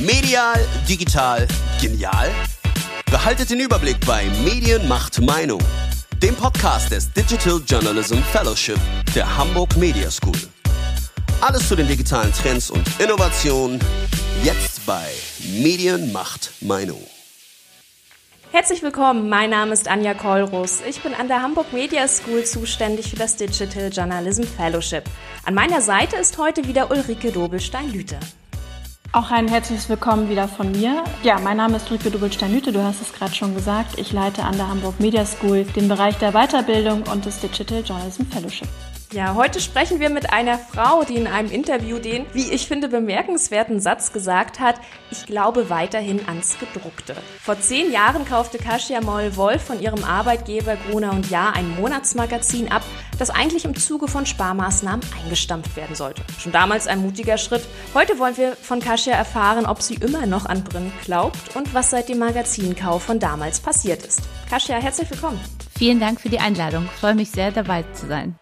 Medial, digital, genial? Behaltet den Überblick bei Medien macht Meinung, dem Podcast des Digital Journalism Fellowship der Hamburg Media School. Alles zu den digitalen Trends und Innovationen jetzt bei Medien macht Meinung. Herzlich willkommen, mein Name ist Anja Kollrus. Ich bin an der Hamburg Media School zuständig für das Digital Journalism Fellowship. An meiner Seite ist heute wieder Ulrike Dobelstein-Lüte. Auch ein herzliches Willkommen wieder von mir. Ja, mein Name ist Ulrike Dobelstein-Lüte, du hast es gerade schon gesagt. Ich leite an der Hamburg Media School den Bereich der Weiterbildung und des Digital Journalism Fellowship. Ja, heute sprechen wir mit einer Frau, die in einem Interview den, wie ich finde, bemerkenswerten Satz gesagt hat, ich glaube weiterhin ans Gedruckte. Vor zehn Jahren kaufte Kasia Moll-Wolf von ihrem Arbeitgeber Gruner und Jahr ein Monatsmagazin ab, das eigentlich im Zuge von Sparmaßnahmen eingestampft werden sollte. Schon damals ein mutiger Schritt. Heute wollen wir von Kasia erfahren, ob sie immer noch an Print glaubt und was seit dem Magazinkauf von damals passiert ist. Kasia, herzlich willkommen. Vielen Dank für die Einladung. Ich freue mich sehr, dabei zu sein.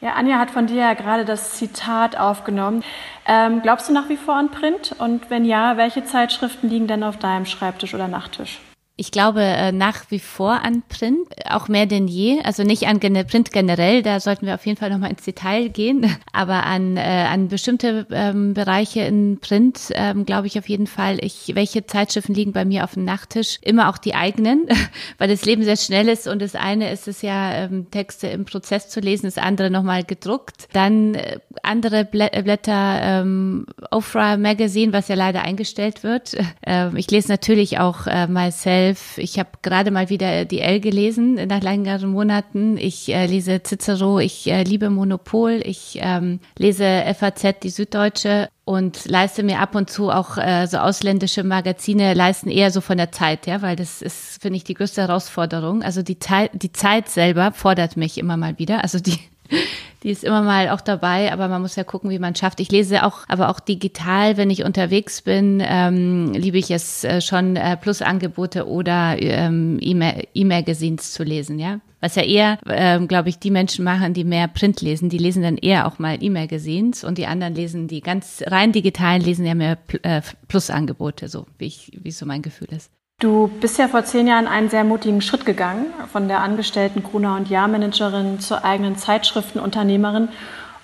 Ja, Anja hat von dir ja gerade das Zitat aufgenommen. Ähm, glaubst du nach wie vor an Print? Und wenn ja, welche Zeitschriften liegen denn auf deinem Schreibtisch oder Nachttisch? Ich glaube äh, nach wie vor an Print, auch mehr denn je. Also nicht an Print generell, da sollten wir auf jeden Fall nochmal ins Detail gehen, aber an, äh, an bestimmte ähm, Bereiche in Print ähm, glaube ich auf jeden Fall. Ich, welche Zeitschriften liegen bei mir auf dem Nachttisch? Immer auch die eigenen, weil das Leben sehr schnell ist und das eine ist es ja, ähm, Texte im Prozess zu lesen, das andere nochmal gedruckt. Dann äh, andere Blätter, ähm, Ofra Magazine, was ja leider eingestellt wird. Äh, ich lese natürlich auch äh, myself elf. Ich habe gerade mal wieder die L gelesen nach längeren Monaten. Ich äh, lese Cicero, ich äh, liebe Monopol, ich ähm, lese FAZ, die Süddeutsche und leiste mir ab und zu auch äh, so ausländische Magazine leisten eher so von der Zeit, ja, weil das ist, finde ich, die größte Herausforderung. Also die Zeit, die Zeit selber fordert mich immer mal wieder. Also die die ist immer mal auch dabei, aber man muss ja gucken, wie man schafft. Ich lese auch, aber auch digital, wenn ich unterwegs bin, ähm, liebe ich es äh, schon, äh, Plusangebote oder ähm, E-Magazines zu lesen, ja. Was ja eher, ähm, glaube ich, die Menschen machen, die mehr Print lesen, die lesen dann eher auch mal E-Magazines und die anderen lesen, die ganz rein digitalen lesen ja mehr äh, Plusangebote, so wie ich, wie so mein Gefühl ist. Du bist ja vor zehn Jahren einen sehr mutigen Schritt gegangen, von der angestellten Gruner und Jahrmanagerin zur eigenen Zeitschriftenunternehmerin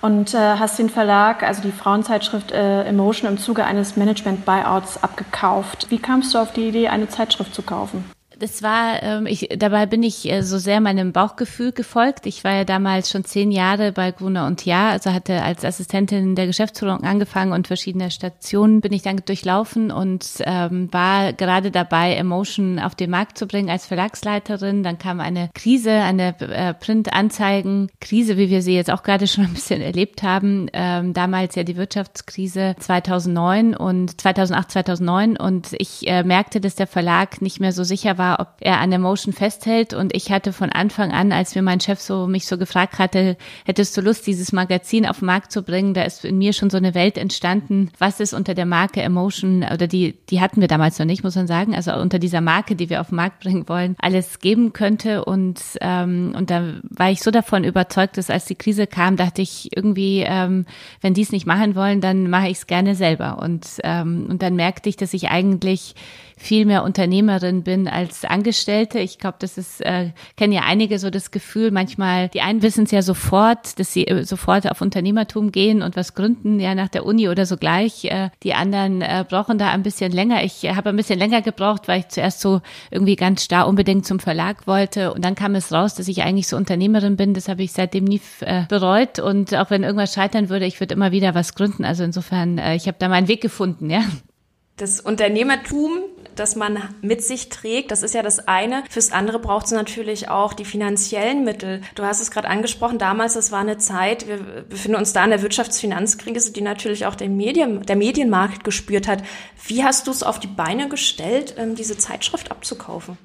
und äh, hast den Verlag, also die Frauenzeitschrift äh, Emotion, im Zuge eines Management-Buyouts abgekauft. Wie kamst du auf die Idee, eine Zeitschrift zu kaufen? Das war, ähm, ich, dabei bin ich äh, so sehr meinem Bauchgefühl gefolgt. Ich war ja damals schon zehn Jahre bei Gruner und Jahr, also hatte als Assistentin der Geschäftsführung angefangen und verschiedene Stationen bin ich dann durchlaufen und ähm, war gerade dabei, Emotion auf den Markt zu bringen als Verlagsleiterin. Dann kam eine Krise, eine äh, Printanzeigen-Krise, wie wir sie jetzt auch gerade schon ein bisschen erlebt haben. Ähm, damals ja die Wirtschaftskrise 2009 und 2008, 2009 und ich äh, merkte, dass der Verlag nicht mehr so sicher war, war, ob er an der Motion festhält. Und ich hatte von Anfang an, als mir mein Chef so mich so gefragt hatte, hättest du Lust, dieses Magazin auf den Markt zu bringen? Da ist in mir schon so eine Welt entstanden, was es unter der Marke Emotion oder die, die hatten wir damals noch nicht, muss man sagen, also unter dieser Marke, die wir auf den Markt bringen wollen, alles geben könnte. Und, ähm, und da war ich so davon überzeugt, dass als die Krise kam, dachte ich irgendwie, ähm, wenn die es nicht machen wollen, dann mache ich es gerne selber. Und, ähm, und dann merkte ich, dass ich eigentlich viel mehr Unternehmerin bin als Angestellte. Ich glaube, das ist, äh, kennen ja einige so das Gefühl, manchmal, die einen wissen es ja sofort, dass sie äh, sofort auf Unternehmertum gehen und was gründen, ja nach der Uni oder so gleich. Äh, die anderen äh, brauchen da ein bisschen länger. Ich äh, habe ein bisschen länger gebraucht, weil ich zuerst so irgendwie ganz starr unbedingt zum Verlag wollte. Und dann kam es raus, dass ich eigentlich so Unternehmerin bin. Das habe ich seitdem nie äh, bereut. Und auch wenn irgendwas scheitern würde, ich würde immer wieder was gründen. Also insofern, äh, ich habe da meinen Weg gefunden, ja. Das Unternehmertum das man mit sich trägt. Das ist ja das eine. Fürs andere braucht es natürlich auch die finanziellen Mittel. Du hast es gerade angesprochen, damals, das war eine Zeit, wir befinden uns da in der Wirtschaftsfinanzkrise, die natürlich auch der, Medien, der Medienmarkt gespürt hat. Wie hast du es auf die Beine gestellt, ähm, diese Zeitschrift abzukaufen?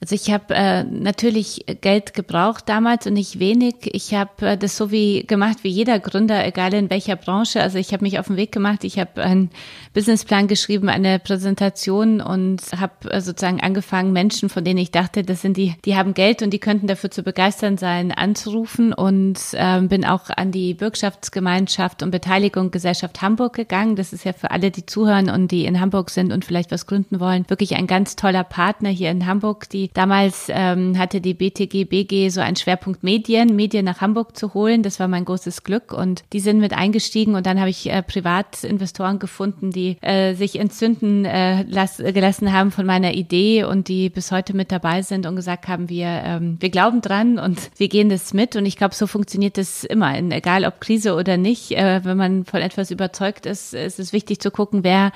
Also ich habe äh, natürlich Geld gebraucht damals und nicht wenig. Ich habe äh, das so wie gemacht wie jeder Gründer, egal in welcher Branche. Also ich habe mich auf den Weg gemacht. Ich habe einen Businessplan geschrieben, eine Präsentation und habe äh, sozusagen angefangen, Menschen, von denen ich dachte, das sind die, die haben Geld und die könnten dafür zu begeistern sein, anzurufen und äh, bin auch an die Bürgschaftsgemeinschaft und Beteiligung Gesellschaft Hamburg gegangen. Das ist ja für alle, die zuhören und die in Hamburg sind und vielleicht was gründen wollen, wirklich ein ganz toller Partner hier in Hamburg, die Damals ähm, hatte die BTG BG so einen Schwerpunkt Medien, Medien nach Hamburg zu holen. Das war mein großes Glück und die sind mit eingestiegen und dann habe ich äh, Privatinvestoren gefunden, die äh, sich entzünden äh, las gelassen haben von meiner Idee und die bis heute mit dabei sind und gesagt haben, wir, ähm, wir glauben dran und wir gehen das mit und ich glaube, so funktioniert das immer, in, egal ob Krise oder nicht. Äh, wenn man von etwas überzeugt ist, ist es wichtig zu gucken, wer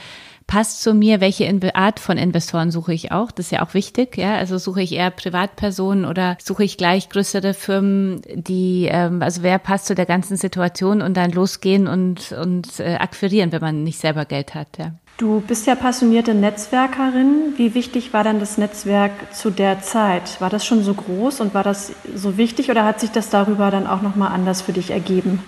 passt zu mir, welche Art von Investoren suche ich auch. Das ist ja auch wichtig. Ja, also suche ich eher Privatpersonen oder suche ich gleich größere Firmen, die, ähm, also wer passt zu der ganzen Situation und dann losgehen und, und äh, akquirieren, wenn man nicht selber Geld hat. Ja. Du bist ja passionierte Netzwerkerin. Wie wichtig war dann das Netzwerk zu der Zeit? War das schon so groß und war das so wichtig oder hat sich das darüber dann auch nochmal anders für dich ergeben?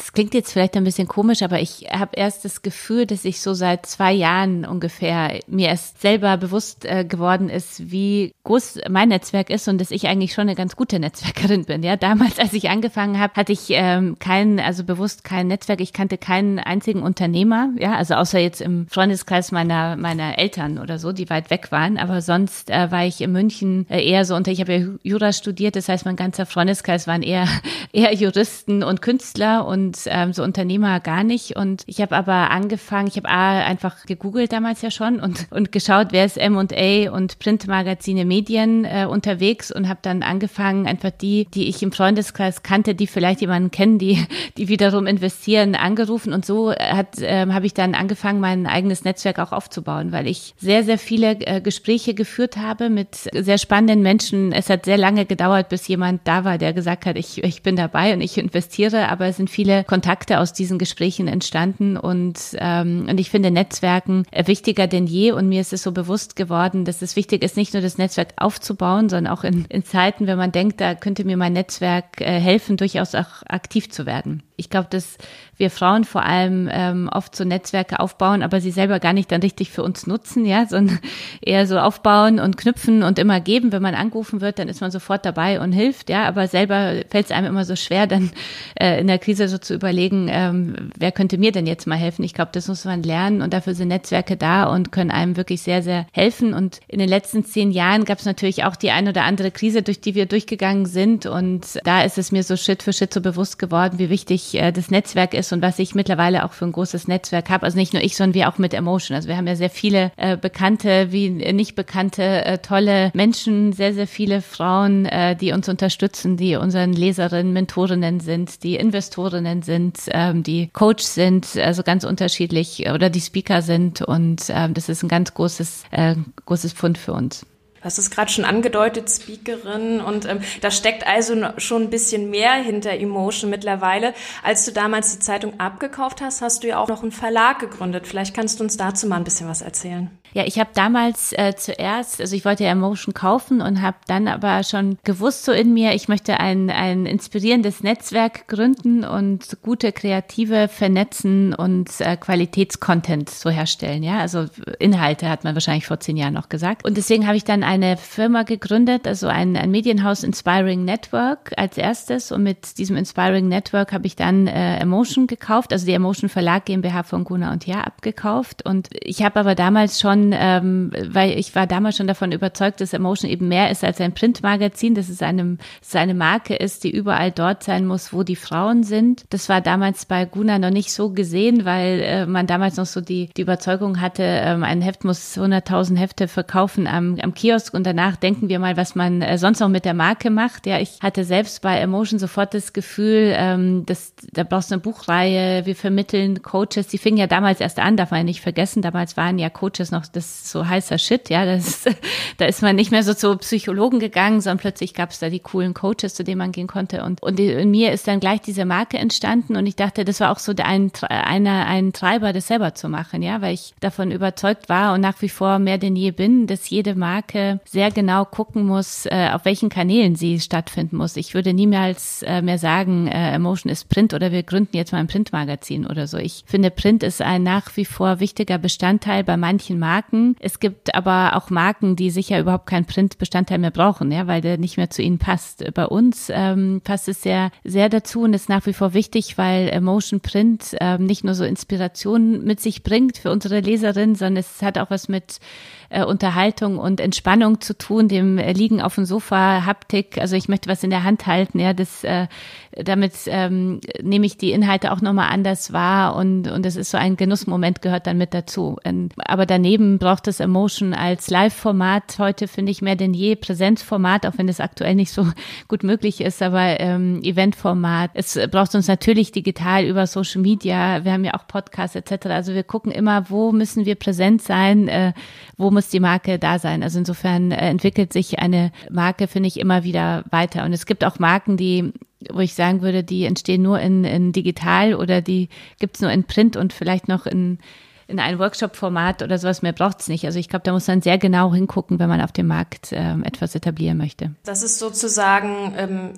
Das klingt jetzt vielleicht ein bisschen komisch, aber ich habe erst das Gefühl, dass ich so seit zwei Jahren ungefähr mir erst selber bewusst äh, geworden ist, wie groß mein Netzwerk ist und dass ich eigentlich schon eine ganz gute Netzwerkerin bin. Ja, damals, als ich angefangen habe, hatte ich ähm, kein, also bewusst kein Netzwerk. Ich kannte keinen einzigen Unternehmer. Ja, also außer jetzt im Freundeskreis meiner meiner Eltern oder so, die weit weg waren. Aber sonst äh, war ich in München äh, eher so unter. Ich habe ja Jura studiert, das heißt, mein ganzer Freundeskreis waren eher eher Juristen und Künstler und und ähm, so Unternehmer gar nicht. Und ich habe aber angefangen, ich habe einfach gegoogelt damals ja schon und, und geschaut, wer ist M&A und Printmagazine, Medien äh, unterwegs und habe dann angefangen, einfach die, die ich im Freundeskreis kannte, die vielleicht jemanden kennen, die, die wiederum investieren, angerufen. Und so hat äh, habe ich dann angefangen, mein eigenes Netzwerk auch aufzubauen, weil ich sehr, sehr viele äh, Gespräche geführt habe mit sehr spannenden Menschen. Es hat sehr lange gedauert, bis jemand da war, der gesagt hat, ich, ich bin dabei und ich investiere, aber es sind viele viele Kontakte aus diesen Gesprächen entstanden und, ähm, und ich finde Netzwerken wichtiger denn je und mir ist es so bewusst geworden, dass es wichtig ist, nicht nur das Netzwerk aufzubauen, sondern auch in, in Zeiten, wenn man denkt, da könnte mir mein Netzwerk äh, helfen, durchaus auch aktiv zu werden. Ich glaube, dass wir Frauen vor allem ähm, oft so Netzwerke aufbauen, aber sie selber gar nicht dann richtig für uns nutzen, ja, sondern eher so aufbauen und knüpfen und immer geben. Wenn man angerufen wird, dann ist man sofort dabei und hilft, ja, aber selber fällt es einem immer so schwer, dann äh, in der Krise so zu überlegen, ähm, wer könnte mir denn jetzt mal helfen? Ich glaube, das muss man lernen und dafür sind Netzwerke da und können einem wirklich sehr, sehr helfen. Und in den letzten zehn Jahren gab es natürlich auch die ein oder andere Krise, durch die wir durchgegangen sind und da ist es mir so Schritt für Schritt so bewusst geworden, wie wichtig äh, das Netzwerk ist und was ich mittlerweile auch für ein großes Netzwerk habe. Also nicht nur ich, sondern wir auch mit Emotion. Also wir haben ja sehr viele äh, bekannte wie nicht bekannte äh, tolle Menschen, sehr, sehr viele Frauen, äh, die uns unterstützen, die unseren Leserinnen, Mentorinnen sind, die Investorinnen sind, ähm, die Coach sind, also ganz unterschiedlich oder die Speaker sind und ähm, das ist ein ganz großes, äh, großes Pfund für uns. Du hast es gerade schon angedeutet, Speakerin, und ähm, da steckt also schon ein bisschen mehr hinter Emotion mittlerweile. Als du damals die Zeitung abgekauft hast, hast du ja auch noch einen Verlag gegründet. Vielleicht kannst du uns dazu mal ein bisschen was erzählen. Ja, ich habe damals äh, zuerst, also ich wollte ja Emotion kaufen und habe dann aber schon gewusst so in mir, ich möchte ein, ein inspirierendes Netzwerk gründen und gute Kreative vernetzen und äh, Qualitätscontent so herstellen. Ja, also Inhalte hat man wahrscheinlich vor zehn Jahren noch gesagt. Und deswegen habe ich dann eine Firma gegründet, also ein, ein Medienhaus Inspiring Network als erstes. Und mit diesem Inspiring Network habe ich dann äh, Emotion gekauft, also die Emotion Verlag GmbH von Guna und Ja abgekauft. Und ich habe aber damals schon ähm, weil ich war damals schon davon überzeugt, dass Emotion eben mehr ist als ein Printmagazin, dass es eine, dass Marke ist, die überall dort sein muss, wo die Frauen sind. Das war damals bei Guna noch nicht so gesehen, weil äh, man damals noch so die, die Überzeugung hatte, ähm, ein Heft muss 100.000 Hefte verkaufen am, am Kiosk und danach denken wir mal, was man äh, sonst noch mit der Marke macht. Ja, ich hatte selbst bei Emotion sofort das Gefühl, ähm, dass da brauchst du eine Buchreihe, wir vermitteln Coaches, die fingen ja damals erst an, darf man ja nicht vergessen, damals waren ja Coaches noch das so heißer Shit, ja, das, da ist man nicht mehr so zu Psychologen gegangen, sondern plötzlich gab es da die coolen Coaches, zu denen man gehen konnte. Und, und in mir ist dann gleich diese Marke entstanden und ich dachte, das war auch so ein, einer, ein Treiber, das selber zu machen, ja, weil ich davon überzeugt war und nach wie vor mehr denn je bin, dass jede Marke Sehr genau gucken muss, äh, auf welchen Kanälen sie stattfinden muss. Ich würde niemals äh, mehr sagen, äh, Emotion ist Print oder wir gründen jetzt mal ein Printmagazin oder so. Ich finde, Print ist ein nach wie vor wichtiger Bestandteil bei manchen Marken. Es gibt aber auch Marken, die sicher überhaupt keinen Printbestandteil mehr brauchen, ja, weil der nicht mehr zu ihnen passt. Bei uns ähm, passt es sehr, sehr dazu und ist nach wie vor wichtig, weil Emotion Print ähm, nicht nur so Inspiration mit sich bringt für unsere Leserinnen, sondern es hat auch was mit äh, Unterhaltung und Entspannung zu tun, dem äh, Liegen auf dem Sofa, Haptik, also ich möchte was in der Hand halten, ja, das äh, damit ähm, nehme ich die Inhalte auch nochmal anders wahr und und es ist so ein Genussmoment gehört dann mit dazu. Und, aber daneben braucht es Emotion als Live-Format heute finde ich mehr denn je Präsenzformat, auch wenn es aktuell nicht so gut möglich ist, aber ähm, Eventformat. Es braucht uns natürlich digital über Social Media. Wir haben ja auch Podcasts etc. Also wir gucken immer, wo müssen wir präsent sein, äh, wo muss die Marke da sein. Also insofern äh, entwickelt sich eine Marke, finde ich, immer wieder weiter. Und es gibt auch Marken, die wo ich sagen würde, die entstehen nur in, in digital oder die gibt's nur in Print und vielleicht noch in in ein Workshop-Format oder sowas mehr braucht es nicht. Also ich glaube, da muss man sehr genau hingucken, wenn man auf dem Markt ähm, etwas etablieren möchte. Das ist sozusagen ähm,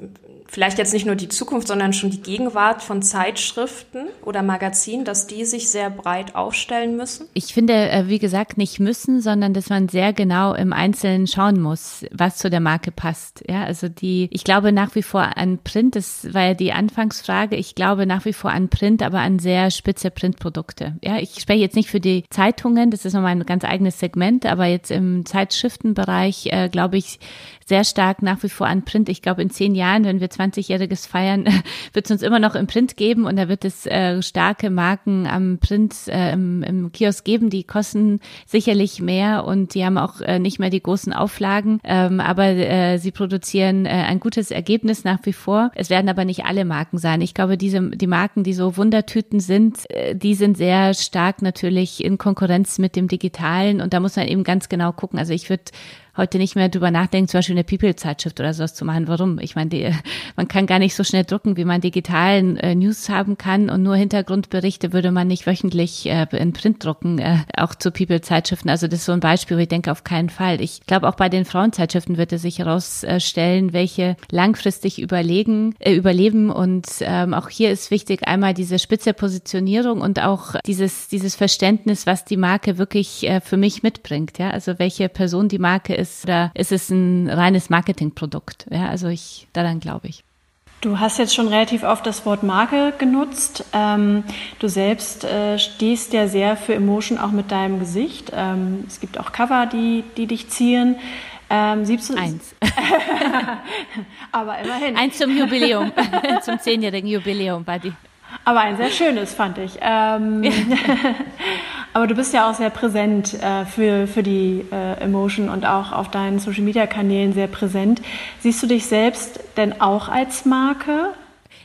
vielleicht jetzt nicht nur die Zukunft, sondern schon die Gegenwart von Zeitschriften oder Magazinen, dass die sich sehr breit aufstellen müssen? Ich finde, äh, wie gesagt, nicht müssen, sondern dass man sehr genau im Einzelnen schauen muss, was zu der Marke passt. Ja, also die, ich glaube nach wie vor an Print, das war ja die Anfangsfrage, ich glaube nach wie vor an Print, aber an sehr spitze Printprodukte. Ja, ich spreche jetzt nicht nicht für die Zeitungen, das ist nochmal ein ganz eigenes Segment, aber jetzt im Zeitschriftenbereich äh, glaube ich sehr stark nach wie vor an Print. Ich glaube, in zehn Jahren, wenn wir 20-Jähriges feiern, wird es uns immer noch im Print geben und da wird es äh, starke Marken am Print äh, im, im Kiosk geben, die kosten sicherlich mehr und die haben auch äh, nicht mehr die großen Auflagen, ähm, aber äh, sie produzieren äh, ein gutes Ergebnis nach wie vor. Es werden aber nicht alle Marken sein. Ich glaube, diese die Marken, die so Wundertüten sind, äh, die sind sehr stark natürlich in Konkurrenz mit dem Digitalen und da muss man eben ganz genau gucken. Also ich würde heute nicht mehr drüber nachdenken, zum Beispiel eine People-Zeitschrift oder sowas zu machen. Warum? Ich meine, die, man kann gar nicht so schnell drucken, wie man digitalen äh, News haben kann und nur Hintergrundberichte würde man nicht wöchentlich äh, in Print drucken, äh, auch zu People-Zeitschriften. Also das ist so ein Beispiel, wo ich denke, auf keinen Fall. Ich glaube, auch bei den Frauenzeitschriften wird es sich herausstellen, welche langfristig überlegen, äh, überleben und ähm, auch hier ist wichtig einmal diese spitze Positionierung und auch dieses, dieses Verständnis, was die Marke wirklich äh, für mich mitbringt. Ja, also welche Person die Marke ist oder ist es ein reines Marketingprodukt? Ja, also ich, daran glaube ich. Du hast jetzt schon relativ oft das Wort Marke genutzt. Ähm, du selbst äh, stehst ja sehr für Emotion auch mit deinem Gesicht. Ähm, es gibt auch Cover, die, die dich ziehen. Ähm, Eins. Aber immerhin. Eins zum Jubiläum, zum zehnjährigen Jubiläum war die. Aber ein sehr schönes, fand ich. Ähm, aber du bist ja auch sehr präsent äh, für, für die äh, Emotion und auch auf deinen Social-Media-Kanälen sehr präsent. Siehst du dich selbst denn auch als Marke?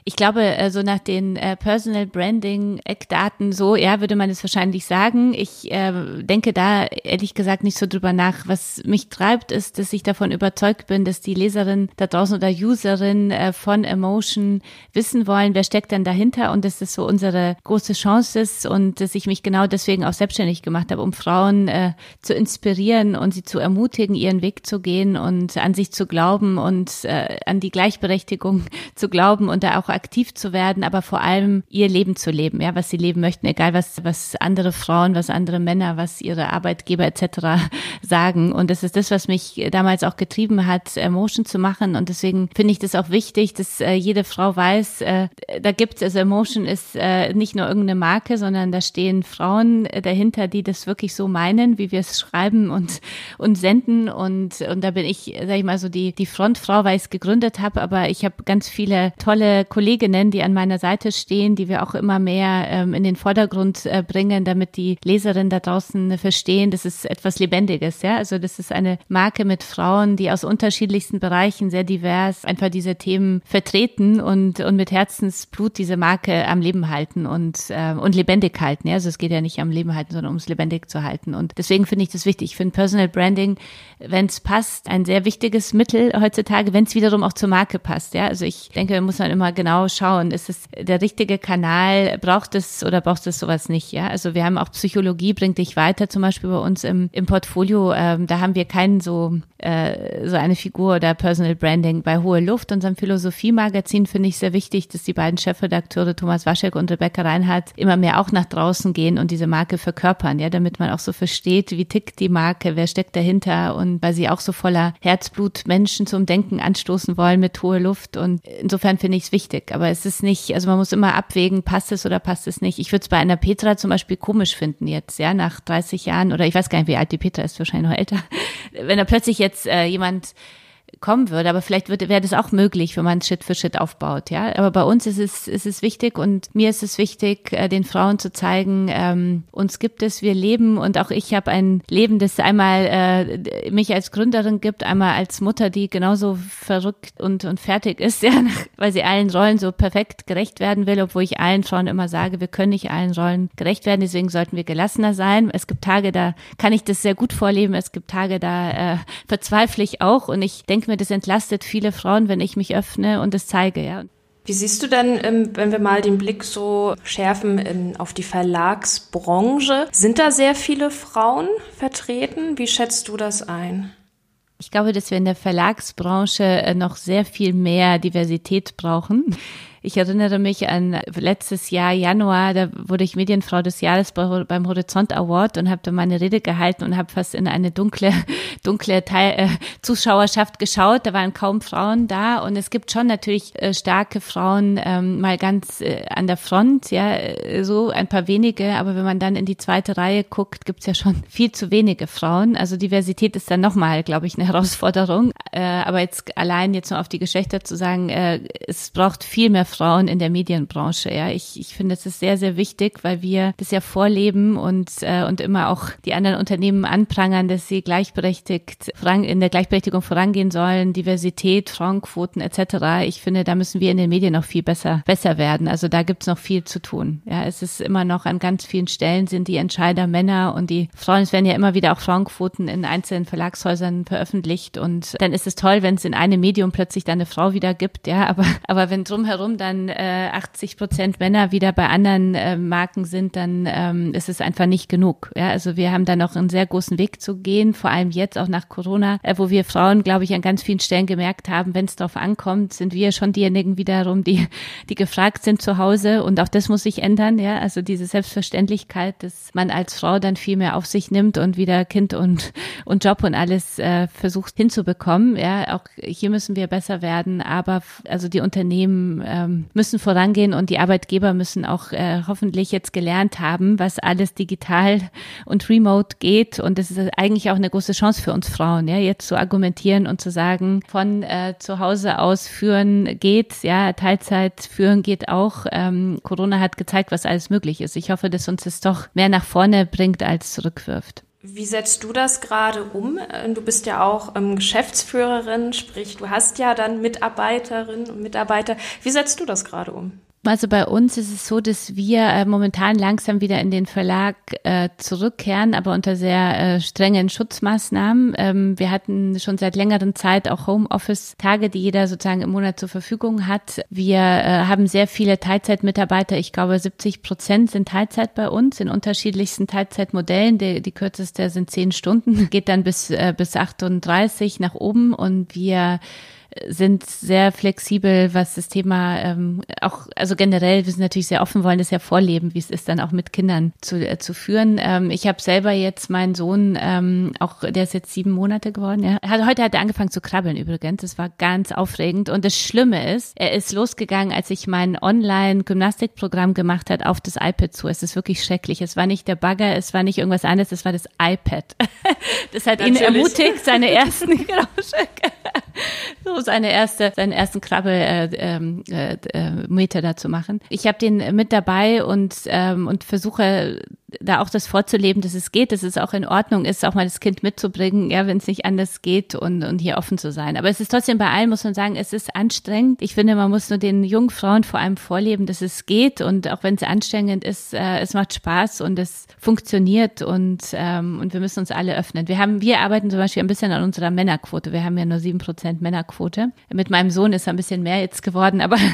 Ich glaube, äh, so nach den äh, Personal Branding Eckdaten so, ja, würde man es wahrscheinlich sagen. Ich äh, denke da ehrlich gesagt nicht so drüber nach. Was mich treibt, ist, dass ich davon überzeugt bin, dass die Leserin da draußen oder Userin äh, von Emotion wissen wollen, wer steckt denn dahinter und dass das so unsere große Chance ist und dass ich mich genau deswegen auch selbstständig gemacht habe, um Frauen äh, zu inspirieren und sie zu ermutigen, ihren Weg zu gehen und an sich zu glauben und äh, an die Gleichberechtigung zu glauben und da auch aktiv zu werden, aber vor allem ihr Leben zu leben, ja, was sie leben möchten, egal was, was andere Frauen, was andere Männer, was ihre Arbeitgeber etc. sagen. Und das ist das, was mich damals auch getrieben hat, Emotion zu machen. Und deswegen finde ich das auch wichtig, dass äh, jede Frau weiß, äh, da gibt es, also Emotion ist äh, nicht nur irgendeine Marke, sondern da stehen Frauen äh, dahinter, die das wirklich so meinen, wie wir es schreiben und, und senden. Und, und da bin ich, sag ich mal, so die, die Frontfrau, weil ich es gegründet habe, aber ich habe ganz viele tolle Kollegen Kolleginnen, die an meiner Seite stehen, die wir auch immer mehr ähm, in den Vordergrund äh, bringen, damit die Leserinnen da draußen verstehen, das ist etwas Lebendiges, ja. Also das ist eine Marke mit Frauen, die aus unterschiedlichsten Bereichen sehr divers einfach diese Themen vertreten und, und mit Herzensblut diese Marke am Leben halten und, äh, und lebendig halten. Ja? Also es geht ja nicht am Leben halten, sondern ums lebendig zu halten. Und deswegen finde ich das wichtig. Ich finde Personal Branding, wenn es passt, ein sehr wichtiges Mittel heutzutage, wenn es wiederum auch zur Marke passt. Ja? Also ich denke, muss man immer genau genau schauen, ist es der richtige Kanal, braucht es oder braucht es sowas nicht, ja. Also wir haben auch Psychologie bringt dich weiter, zum Beispiel bei uns im, im Portfolio, ähm, da haben wir keinen so, äh, so eine Figur oder Personal Branding. Bei Hohe Luft, unserem Philosophie-Magazin, finde ich sehr wichtig, dass die beiden Chefredakteure Thomas Waschek und Rebecca Reinhardt immer mehr auch nach draußen gehen und diese Marke verkörpern, ja, damit man auch so versteht, wie tickt die Marke, wer steckt dahinter und weil sie auch so voller Herzblut Menschen zum Denken anstoßen wollen mit hoher Luft und insofern finde ich es wichtig, aber es ist nicht, also man muss immer abwägen, passt es oder passt es nicht. Ich würde es bei einer Petra zum Beispiel komisch finden jetzt, ja, nach 30 Jahren oder ich weiß gar nicht, wie alt die Petra ist, wahrscheinlich noch älter, wenn da plötzlich jetzt äh, jemand kommen würde. Aber vielleicht wird, wäre das auch möglich, wenn man Schritt für Schritt aufbaut. Ja, aber bei uns ist es, ist es wichtig und mir ist es wichtig, äh, den Frauen zu zeigen, ähm, uns gibt es, wir leben und auch ich habe ein Leben, das einmal äh, mich als Gründerin gibt, einmal als Mutter, die genauso verrückt und, und fertig ist, ja, weil sie allen Rollen so perfekt gerecht werden will, obwohl ich allen Frauen immer sage, wir können nicht allen Rollen gerecht werden, deswegen sollten wir gelassener sein. Es gibt Tage, da kann ich das sehr gut vorleben, es gibt Tage, da äh, verzweifle ich auch und ich denke mir, das entlastet viele Frauen, wenn ich mich öffne und es zeige, ja. Wie siehst du denn, ähm, wenn wir mal den Blick so schärfen auf die Verlagsbranche? Sind da sehr viele Frauen vertreten? Wie schätzt du das ein? Ich glaube, dass wir in der Verlagsbranche äh, noch sehr viel mehr Diversität brauchen. Ich erinnere mich an letztes Jahr, Januar, da wurde ich Medienfrau des Jahres beim Horizont Award und habe da meine Rede gehalten und habe fast in eine dunkle, dunkle Teil, äh, Zuschauerschaft geschaut. Da waren kaum Frauen da und es gibt schon natürlich äh, starke Frauen ähm, mal ganz äh, an der Front, ja, äh, so ein paar wenige, aber wenn man dann in die zweite Reihe guckt, gibt's ja schon viel zu wenige Frauen. Also Diversität ist dann nochmal, glaube ich, eine Herausforderung. Äh, aber jetzt allein jetzt nur auf die Geschlechter zu sagen, äh, es braucht viel mehr Frauen Frauen in der Medienbranche. Ja, ich, ich finde, es ist sehr, sehr wichtig, weil wir das ja vorleben und, äh, und immer auch die anderen Unternehmen anprangern, dass sie gleichberechtigt in der Gleichberechtigung vorangehen sollen, Diversität, Frauenquoten etc. Ich finde, da müssen wir in den Medien noch viel besser, besser werden. Also da gibt es noch viel zu tun. Ja, es ist immer noch an ganz vielen Stellen sind die Entscheider Männer und die Frauen, es werden ja immer wieder auch Frauenquoten in einzelnen Verlagshäusern veröffentlicht und dann ist es toll, wenn es in einem Medium plötzlich dann eine Frau wieder gibt, ja, aber, aber wenn drumherum dann äh, 80 Prozent Männer wieder bei anderen äh, Marken sind, dann ähm, ist es einfach nicht genug. Ja, also wir haben da noch einen sehr großen Weg zu gehen, vor allem jetzt auch nach Corona, äh, wo wir Frauen, glaube ich, an ganz vielen Stellen gemerkt haben, wenn es darauf ankommt, sind wir schon diejenigen wiederum, die, die gefragt sind zu Hause und auch das muss sich ändern. Ja, also diese Selbstverständlichkeit, dass man als Frau dann viel mehr auf sich nimmt und wieder Kind und und Job und alles äh, versucht hinzubekommen. Ja, auch hier müssen wir besser werden, aber also die Unternehmen ähm, müssen vorangehen und die Arbeitgeber müssen auch äh, hoffentlich jetzt gelernt haben, was alles digital und remote geht. Und das ist eigentlich auch eine große Chance für uns Frauen, ja, jetzt zu argumentieren und zu sagen, von äh, zu Hause aus führen geht, ja, Teilzeit führen geht auch. Ähm, Corona hat gezeigt, was alles möglich ist. Ich hoffe, dass uns das doch mehr nach vorne bringt als zurückwirft. Wie setzt du das gerade um? Äh, du bist ja auch ähm, Geschäftsführerin, sprich, du hast ja dann Mitarbeiterinnen und Mitarbeiter. Wie setzt du das gerade um? Also bei uns ist es so, dass wir äh, momentan langsam wieder in den Verlag äh, zurückkehren, aber unter sehr äh, strengen Schutzmaßnahmen. Ähm, wir hatten schon seit längerem Zeit auch Homeoffice-Tage, die jeder sozusagen im Monat zur Verfügung hat. Wir äh, haben sehr viele Teilzeitmitarbeiter. Ich glaube, 70 Prozent sind Teilzeit bei uns in unterschiedlichsten Teilzeitmodellen. Die, die kürzeste sind zehn Stunden, geht dann bis, äh, bis 38 nach oben und wir sind sehr flexibel, was das Thema ähm, auch, also generell, wir sind natürlich sehr offen, wollen das ja vorleben, wie es ist, dann auch mit Kindern zu, äh, zu führen. Ähm, ich habe selber jetzt meinen Sohn, ähm, auch der ist jetzt sieben Monate geworden. Ja. Hat, heute hat er angefangen zu krabbeln übrigens. Das war ganz aufregend. Und das Schlimme ist, er ist losgegangen, als ich mein Online-Gymnastikprogramm gemacht hat, auf das iPad zu. Es ist wirklich schrecklich. Es war nicht der Bagger, es war nicht irgendwas anderes, es war das iPad. Das hat Natürlich. ihn ermutigt, seine ersten genau, so seine erste, seinen ersten Krabbelmeter äh, äh, äh, Meter da zu machen. Ich habe den mit dabei und ähm, und versuche da auch das vorzuleben, dass es geht, dass es auch in Ordnung ist, auch mal das Kind mitzubringen, ja, wenn es nicht anders geht und, und hier offen zu sein. Aber es ist trotzdem bei allen, muss man sagen, es ist anstrengend. Ich finde, man muss nur den jungen Frauen vor allem vorleben, dass es geht und auch wenn es anstrengend ist, äh, es macht Spaß und es funktioniert und, ähm, und wir müssen uns alle öffnen. Wir haben, wir arbeiten zum Beispiel ein bisschen an unserer Männerquote. Wir haben ja nur sieben Prozent Männerquote. Mit meinem Sohn ist ein bisschen mehr jetzt geworden, aber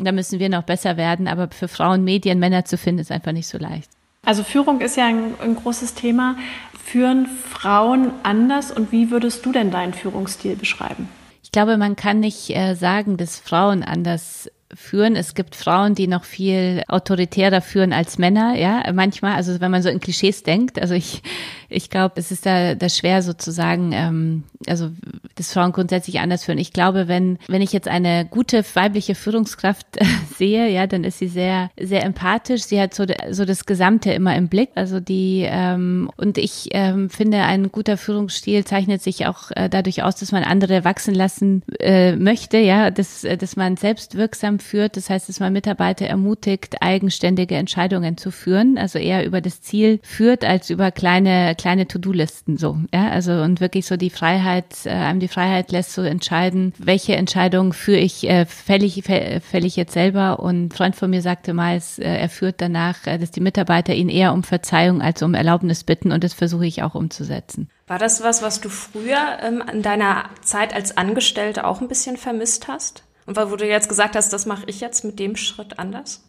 Da müssen wir noch besser werden, aber für Frauen Medien Männer zu finden, ist einfach nicht so leicht. Also Führung ist ja ein, ein großes Thema. Führen Frauen anders und wie würdest du denn deinen Führungsstil beschreiben? Ich glaube, man kann nicht äh, sagen, dass Frauen anders führen. Es gibt Frauen, die noch viel autoritärer führen als Männer, ja, manchmal, also wenn man so in Klischees denkt. Also ich, ich glaube, es ist da, da schwer sozusagen, ähm, also dass Frauen grundsätzlich anders führen. Ich glaube, wenn, wenn ich jetzt eine gute weibliche Führungskraft sehe, ja, dann ist sie sehr, sehr empathisch. Sie hat so, so das Gesamte immer im Blick. Also die, ähm, und ich ähm, finde, ein guter Führungsstil zeichnet sich auch äh, dadurch aus, dass man andere wachsen lassen äh, möchte, ja, dass, dass man selbst wirksam führt. Das heißt, dass man Mitarbeiter ermutigt, eigenständige Entscheidungen zu führen, also eher über das Ziel führt als über kleine kleine To-Do-Listen so. Ja, also und wirklich so die Freiheit, äh, einem die Freiheit lässt zu so entscheiden, welche Entscheidung führe ich äh, fällig fällig jetzt selber. Und ein Freund von mir sagte mal, es, äh, er führt danach, äh, dass die Mitarbeiter ihn eher um Verzeihung als um Erlaubnis bitten und das versuche ich auch umzusetzen. War das was, was du früher ähm, in deiner Zeit als Angestellte auch ein bisschen vermisst hast? Und wo du jetzt gesagt hast, das mache ich jetzt mit dem Schritt anders?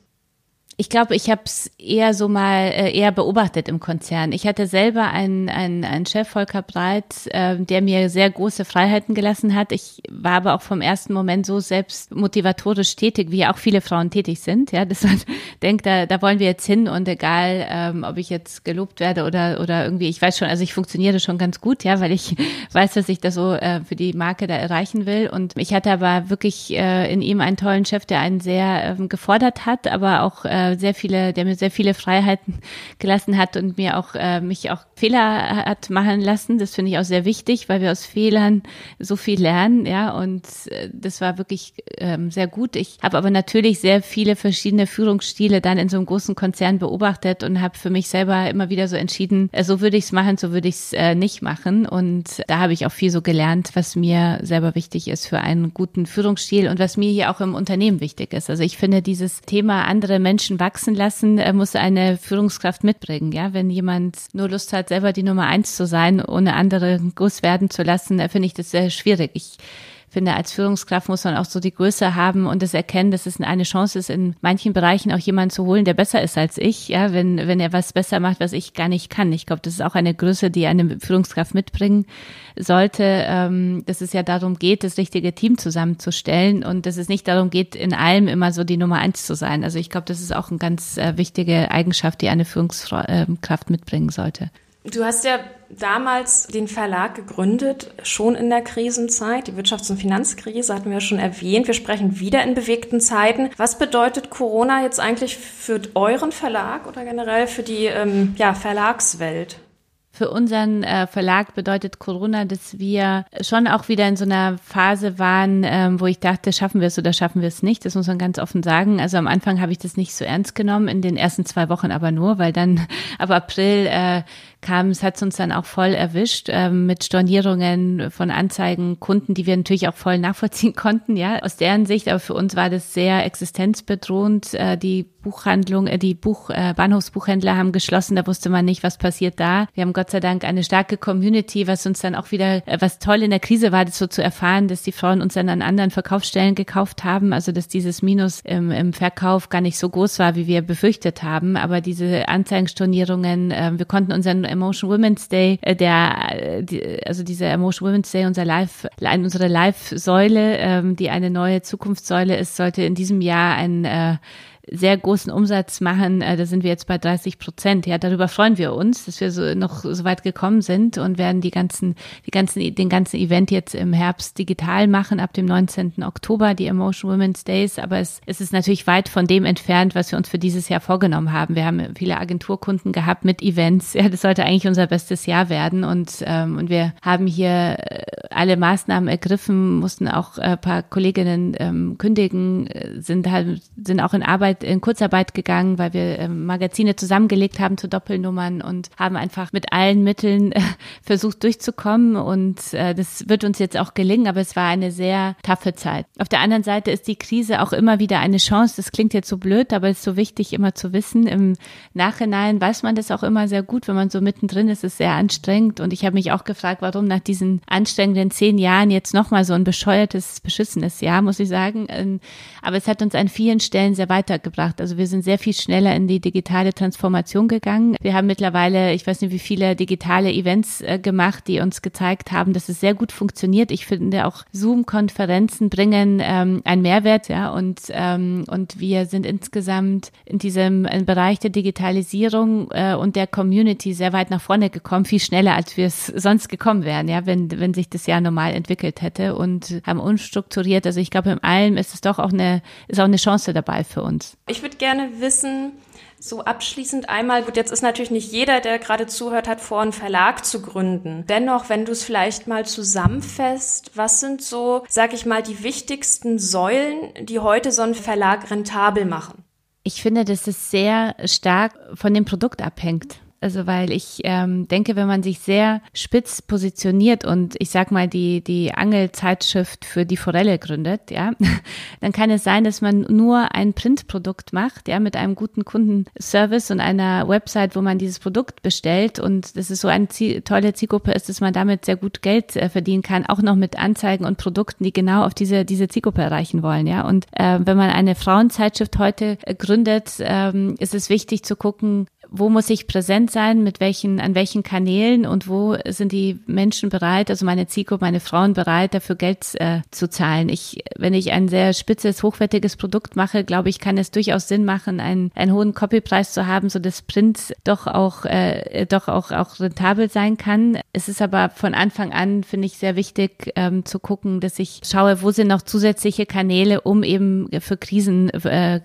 Ich glaube, ich habe es eher so mal äh, eher beobachtet im Konzern. Ich hatte selber einen, einen, einen Chef, Volker Breit, äh, der mir sehr große Freiheiten gelassen hat. Ich war aber auch vom ersten Moment so selbst motivatorisch tätig, wie auch viele Frauen tätig sind. Ja, dass man denkt, da, da wollen wir jetzt hin und egal, ähm, ob ich jetzt gelobt werde oder oder irgendwie, ich weiß schon, also ich funktioniere schon ganz gut, ja, weil ich weiß, dass ich das so äh, für die Marke da erreichen will. Und ich hatte aber wirklich äh, in ihm einen tollen Chef, der einen sehr ähm, gefordert hat, aber auch äh, sehr viele, der mir sehr viele Freiheiten gelassen hat und mir auch äh, mich auch Fehler hat machen lassen. Das finde ich auch sehr wichtig, weil wir aus Fehlern so viel lernen, ja. Und äh, das war wirklich ähm, sehr gut. Ich habe aber natürlich sehr viele verschiedene Führungsstile dann in so einem großen Konzern beobachtet und habe für mich selber immer wieder so entschieden, äh, so würde ich es machen, so würde ich es äh, nicht machen. Und da habe ich auch viel so gelernt, was mir selber wichtig ist für einen guten Führungsstil und was mir hier auch im Unternehmen wichtig ist. Also ich finde dieses Thema andere Menschen wachsen lassen, muss eine Führungskraft mitbringen. Ja, wenn jemand nur Lust hat, selber die Nummer eins zu sein, ohne andere groß werden zu lassen, finde ich das sehr schwierig. Ich finde, als Führungskraft muss man auch so die Größe haben und das erkennen, dass es eine Chance ist, in manchen Bereichen auch jemanden zu holen, der besser ist als ich, ja, wenn, wenn er was besser macht, was ich gar nicht kann. Ich glaube, das ist auch eine Größe, die eine Führungskraft mitbringen sollte, ähm, dass es ja darum geht, das richtige Team zusammenzustellen und dass es nicht darum geht, in allem immer so die Nummer eins zu sein. Also ich glaube, das ist auch eine ganz äh, wichtige Eigenschaft, die eine Führungskraft mitbringen sollte. Du hast ja damals den Verlag gegründet, schon in der Krisenzeit. Die Wirtschafts- und Finanzkrise hatten wir schon erwähnt. Wir sprechen wieder in bewegten Zeiten. Was bedeutet Corona jetzt eigentlich für euren Verlag oder generell für die ähm, ja, Verlagswelt? Für unseren äh, Verlag bedeutet Corona, dass wir schon auch wieder in so einer Phase waren, ähm, wo ich dachte, schaffen wir es oder schaffen wir es nicht. Das muss man ganz offen sagen. Also am Anfang habe ich das nicht so ernst genommen, in den ersten zwei Wochen aber nur, weil dann ab April äh, kam, es hat uns dann auch voll erwischt äh, mit Stornierungen von Anzeigen, Kunden, die wir natürlich auch voll nachvollziehen konnten, ja, aus deren Sicht. Aber für uns war das sehr existenzbedrohend. Äh, die Buchhandlung, die Buch, Bahnhofsbuchhändler haben geschlossen, da wusste man nicht, was passiert da. Wir haben Gott sei Dank eine starke Community, was uns dann auch wieder, äh, was toll in der Krise war, das so zu erfahren, dass die Frauen uns dann an anderen Verkaufsstellen gekauft haben, also dass dieses Minus im, im Verkauf gar nicht so groß war, wie wir befürchtet haben. Aber diese Anzeigenstornierungen, äh, wir konnten unseren Emotion Women's Day, äh, der, also dieser Emotion Women's Day, unser Live, unsere Live-Säule, ähm, die eine neue Zukunftssäule ist, sollte in diesem Jahr ein äh, sehr großen Umsatz machen. Äh, da sind wir jetzt bei 30 Prozent. Ja, darüber freuen wir uns, dass wir so noch so weit gekommen sind und werden die ganzen, die ganzen, den ganzen Event jetzt im Herbst digital machen ab dem 19. Oktober, die Emotion Women's Days. Aber es, es ist natürlich weit von dem entfernt, was wir uns für dieses Jahr vorgenommen haben. Wir haben viele Agenturkunden gehabt mit Events. Ja, das sollte eigentlich unser bestes Jahr werden und ähm, und wir haben hier äh, alle Maßnahmen ergriffen, mussten auch ein äh, paar Kolleginnen ähm, kündigen, sind halt sind auch in Arbeit Zeit in Kurzarbeit gegangen, weil wir äh, Magazine zusammengelegt haben zu Doppelnummern und haben einfach mit allen Mitteln äh, versucht durchzukommen und äh, das wird uns jetzt auch gelingen, aber es war eine sehr taffe Zeit. Auf der anderen Seite ist die Krise auch immer wieder eine Chance. Das klingt jetzt so blöd, aber es ist so wichtig immer zu wissen. Im Nachhinein weiß man das auch immer sehr gut, wenn man so mittendrin ist, ist es sehr anstrengend und ich habe mich auch gefragt, warum nach diesen anstrengenden zehn Jahren jetzt nochmal so ein bescheuertes, beschissenes Jahr, muss ich sagen. Ähm, aber es hat uns an vielen Stellen sehr weitergebracht. Also wir sind sehr viel schneller in die digitale Transformation gegangen. Wir haben mittlerweile, ich weiß nicht, wie viele digitale Events äh, gemacht, die uns gezeigt haben, dass es sehr gut funktioniert. Ich finde auch Zoom-Konferenzen bringen ähm, einen Mehrwert, ja, und, ähm, und wir sind insgesamt in diesem Bereich der Digitalisierung äh, und der Community sehr weit nach vorne gekommen, viel schneller, als wir es sonst gekommen wären, ja, wenn, wenn sich das Jahr normal entwickelt hätte und haben unstrukturiert. Also ich glaube, in allem ist es doch auch eine, ist auch eine Chance dabei für uns. Ich würde gerne wissen, so abschließend einmal, gut, jetzt ist natürlich nicht jeder, der gerade zuhört, hat vor, einen Verlag zu gründen. Dennoch, wenn du es vielleicht mal zusammenfasst, was sind so, sag ich mal, die wichtigsten Säulen, die heute so einen Verlag rentabel machen? Ich finde, dass es sehr stark von dem Produkt abhängt. Also weil ich ähm, denke, wenn man sich sehr spitz positioniert und ich sag mal die die Angelzeitschrift für die Forelle gründet, ja, dann kann es sein, dass man nur ein Printprodukt macht, ja, mit einem guten Kundenservice und einer Website, wo man dieses Produkt bestellt und das ist so eine tolle Zielgruppe ist, dass man damit sehr gut Geld äh, verdienen kann, auch noch mit Anzeigen und Produkten, die genau auf diese diese Zielgruppe erreichen wollen, ja. Und äh, wenn man eine Frauenzeitschrift heute äh, gründet, ähm, ist es wichtig zu gucken, wo muss ich präsent sein, mit welchen, an welchen Kanälen und wo sind die Menschen bereit, also meine Zielgruppe, meine Frauen bereit, dafür Geld äh, zu zahlen. Ich, wenn ich ein sehr spitzes, hochwertiges Produkt mache, glaube ich, kann es durchaus Sinn machen, einen, einen hohen Copypreis zu haben, so dass Print doch auch, äh, doch auch, auch rentabel sein kann. Es ist aber von Anfang an, finde ich, sehr wichtig ähm, zu gucken, dass ich schaue, wo sind noch zusätzliche Kanäle, um eben für Krisen äh,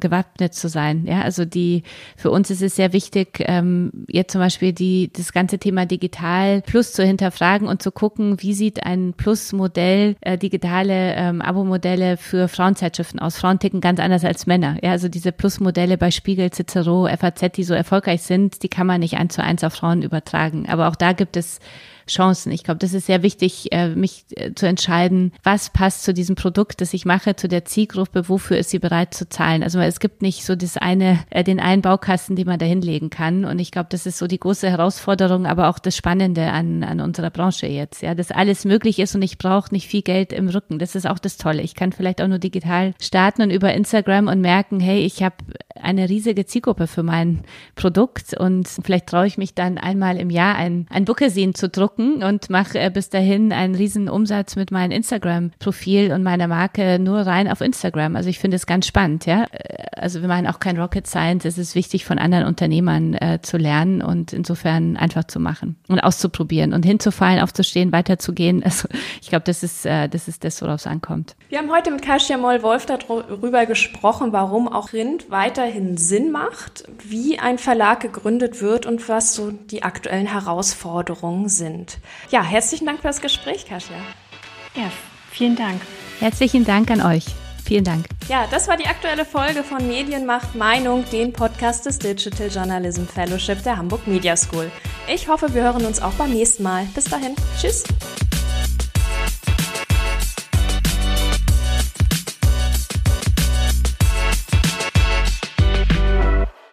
gewappnet zu sein. Ja, also die, für uns ist es sehr sehr wichtig, ähm, jetzt zum Beispiel die, das ganze Thema Digital Plus zu hinterfragen und zu gucken, wie sieht ein Plus-Modell, äh, digitale ähm, Abo-Modelle für Frauenzeitschriften aus. Frauen ticken ganz anders als Männer. Ja, also diese Plus-Modelle bei Spiegel, Cicero, FAZ, die so erfolgreich sind, die kann man nicht eins zu eins auf Frauen übertragen. Aber auch da gibt es Chancen. Ich glaube, das ist sehr wichtig, äh, mich äh, zu entscheiden, was passt zu diesem Produkt, das ich mache, zu der Zielgruppe, wofür ist sie bereit zu zahlen. Also es gibt nicht so das eine, äh, den einen Baukasten, den man da hinlegen kann. Und ich glaube, das ist so die große Herausforderung, aber auch das Spannende an, an unserer Branche jetzt, ja, dass alles möglich ist und ich brauche nicht viel Geld im Rücken. Das ist auch das Tolle. Ich kann vielleicht auch nur digital starten und über Instagram und merken, hey, ich habe eine riesige Zielgruppe für mein Produkt und vielleicht traue ich mich dann einmal im Jahr ein, ein Bookesin zu drucken gucken und mache äh, bis dahin einen riesen Umsatz mit meinem Instagram-Profil und meiner Marke nur rein auf Instagram. Also ich finde es ganz spannend, ja. Äh, also wir meinen auch kein Rocket Science. Es ist wichtig, von anderen Unternehmern äh, zu lernen und insofern einfach zu machen und auszuprobieren und hinzufallen, aufzustehen, weiterzugehen. Also ich glaube, das ist, äh, das ist das, worauf es ankommt. Wir haben heute mit Kasia Moll-Wolf darüber gesprochen, warum auch Rind weiterhin Sinn macht, wie ein Verlag gegründet wird und was so die aktuellen Herausforderungen sind sind. Ja, herzlichen Dank für das Gespräch, Kasia. Ja, vielen Dank. Herzlichen Dank an euch. Vielen Dank. Ja, das war die aktuelle Folge von Medienmacht Meinung, den Podcast des Digital Journalism Fellowship der Hamburg Media School. Ich hoffe, wir hören uns auch beim nächsten Mal. Bis dahin. Tschüss.